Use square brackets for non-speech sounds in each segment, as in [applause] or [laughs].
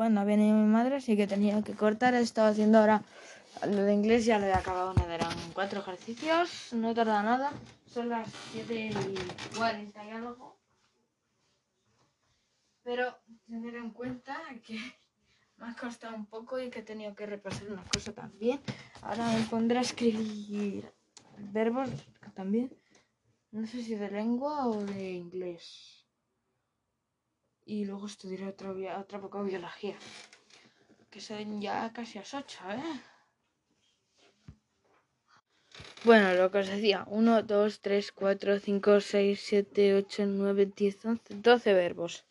bueno, viene mi madre, así que tenía que cortar. He estado haciendo ahora lo de inglés, ya lo he acabado. Me darán cuatro ejercicios, no tarda nada. Son las 7 y 40 y algo. Pero tener en cuenta que [laughs] me ha costado un poco y que he tenido que repasar una cosa también. Ahora me pondré a escribir verbos también. No sé si de lengua o de inglés. Y luego estudiaré otra, otra poco biología. Que son ya casi las 8, ¿eh? Bueno, lo que os decía, 1, 2, 3, 4, 5, 6, 7, 8, 9, 10, 11, 12 verbos.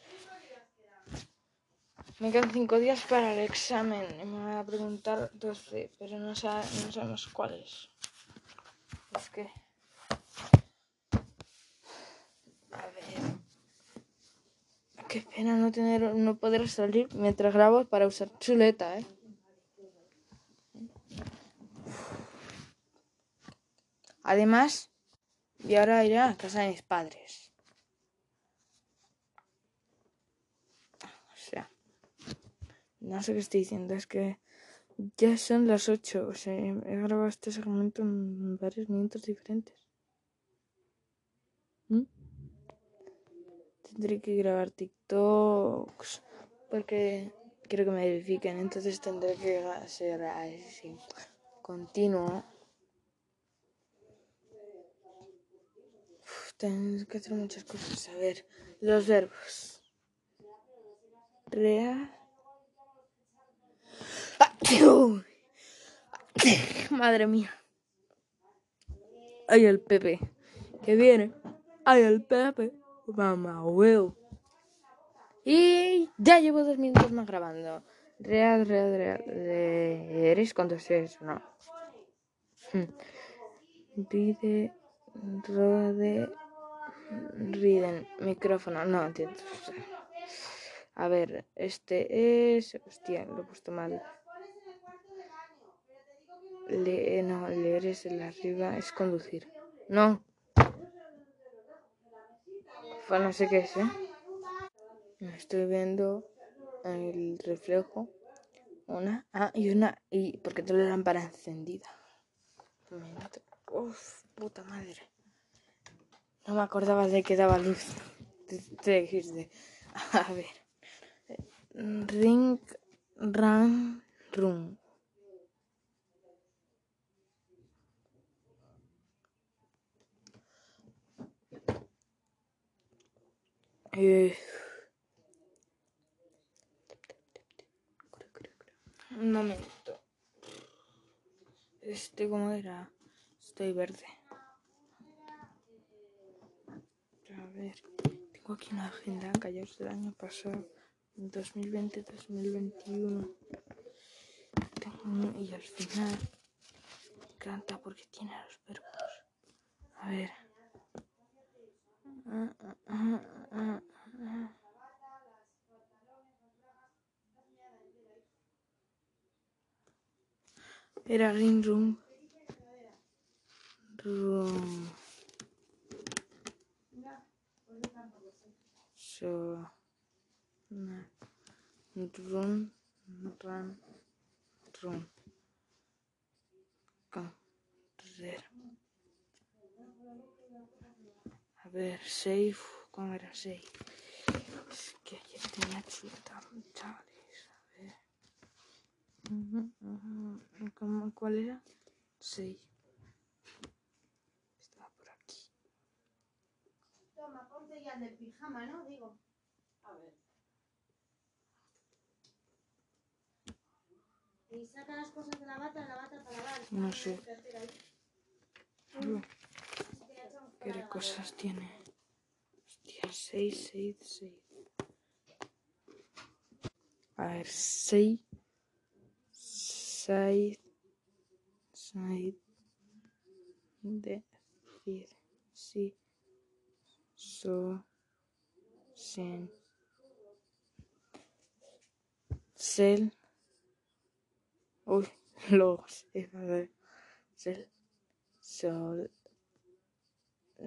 Me quedan 5 días para el examen y me van a preguntar 12, pero no, sabe, no sabemos cuáles. Es que... A ver... Qué pena no tener, no poder salir mientras grabo para usar chuleta, ¿eh? Además, y ahora iré a casa de mis padres. O sea, no sé qué estoy diciendo, es que ya son las 8. O sea, he grabado este segmento en varios minutos diferentes. ¿Mm? Tendré que grabar TikToks porque quiero que me verifiquen, entonces tendré que ser así continuo. tengo que hacer muchas cosas. A ver, los verbos. Real. [coughs] Madre mía. Ay, el Pepe. Que viene. Ay, el Pepe. Mamá, huevo. Y ya llevo dos minutos más grabando. Real, real, real. ¿Eres cuánto es? No. Ride, rode, Riden, micrófono, no entiendo. A ver, este es. Hostia, lo he puesto mal. Le, no, leer es el arriba, es conducir. No. No sé qué es, ¿eh? Estoy viendo el reflejo. Una. Ah, y una. Y porque tengo la lámpara encendida. Uf, puta madre. No me acordaba de que daba luz. De, a ver. Ring, run, run. Eh, un momento. Este, ¿cómo era? Estoy verde. tengo aquí una agenda es del año pasado, 2020-2021. Y al final me encanta porque tiene los verbos. A ver. Era ring room. Room. so run run run correr a ver save ¿cómo era save? Que ayer tenía chuta chavales a ver ¿Cómo, ¿cuál era? save ponte ya de pijama, ¿no? Digo. A ver. Y saca las cosas de la bata, la bata para lavar. No sé. ¿Qué cosas tiene? Hostia, 6, 6, 6. A ver, 6, 6, 6, decir, sí so, sin, sel, uy, [laughs] los, sel, sol,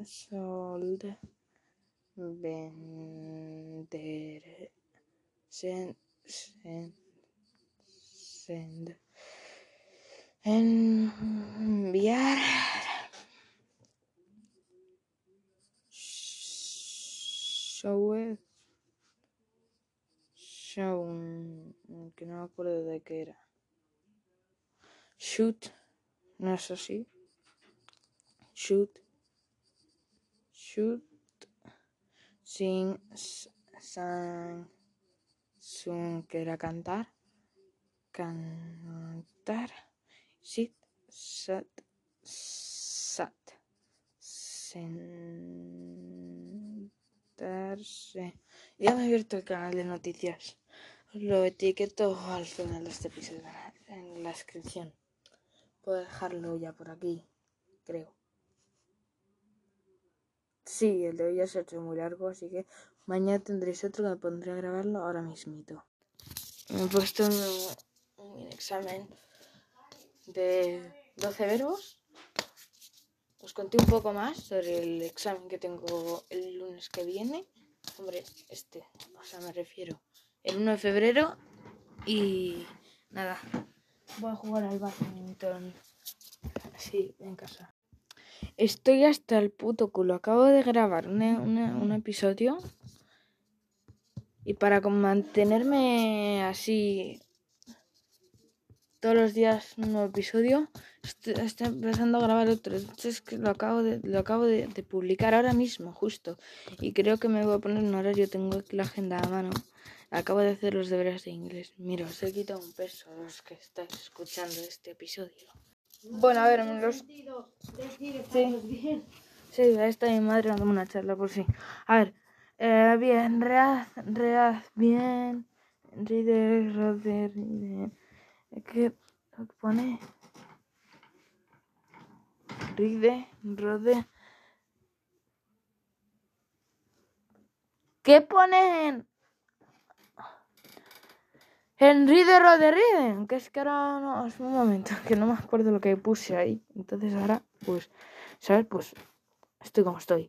solde, vender, sen, Send. Send. Enviar. Show. Show. Que no me acuerdo de qué era. Shoot. No es así. Shoot. Shoot. Sing. Sang. Sun. Que era cantar. Cantar. Sit. Sat. Sat. Sentarse. Ya me he abierto el canal de noticias. Lo etiqueto al final de este episodio en la descripción. Puedo dejarlo ya por aquí, creo. Sí, el de hoy ya se ha hecho muy largo, así que mañana tendréis otro que me pondré a grabarlo ahora mismito. Me he puesto un, un examen de 12 verbos. Os conté un poco más sobre el examen que tengo el lunes que viene. Hombre, este, o sea, me refiero. El 1 de febrero y nada. Voy a jugar al badminton. Sí, en casa. Estoy hasta el puto culo. Acabo de grabar un episodio. Y para mantenerme así todos los días un nuevo episodio, estoy, estoy empezando a grabar otro. Entonces que lo acabo de, lo acabo de, de publicar ahora mismo, justo. Y creo que me voy a poner un horario. Tengo aquí la agenda a mano. Acabo de hacer los deberes de inglés. Mira, os he quitado un peso a los que estáis escuchando este episodio. Bueno, a ver, me los... Sí. bien. Sí, ahí está mi madre dándome una charla por sí. A ver, eh, bien, reaz, reaz, bien. Ride, rode, ride. ¿Qué pone? Ride, rode. ¿Qué ponen? En Ride, rode, ride. Que es que ahora no, es un momento, que no me acuerdo lo que puse ahí. Entonces ahora, pues, ¿sabes? Pues estoy como estoy.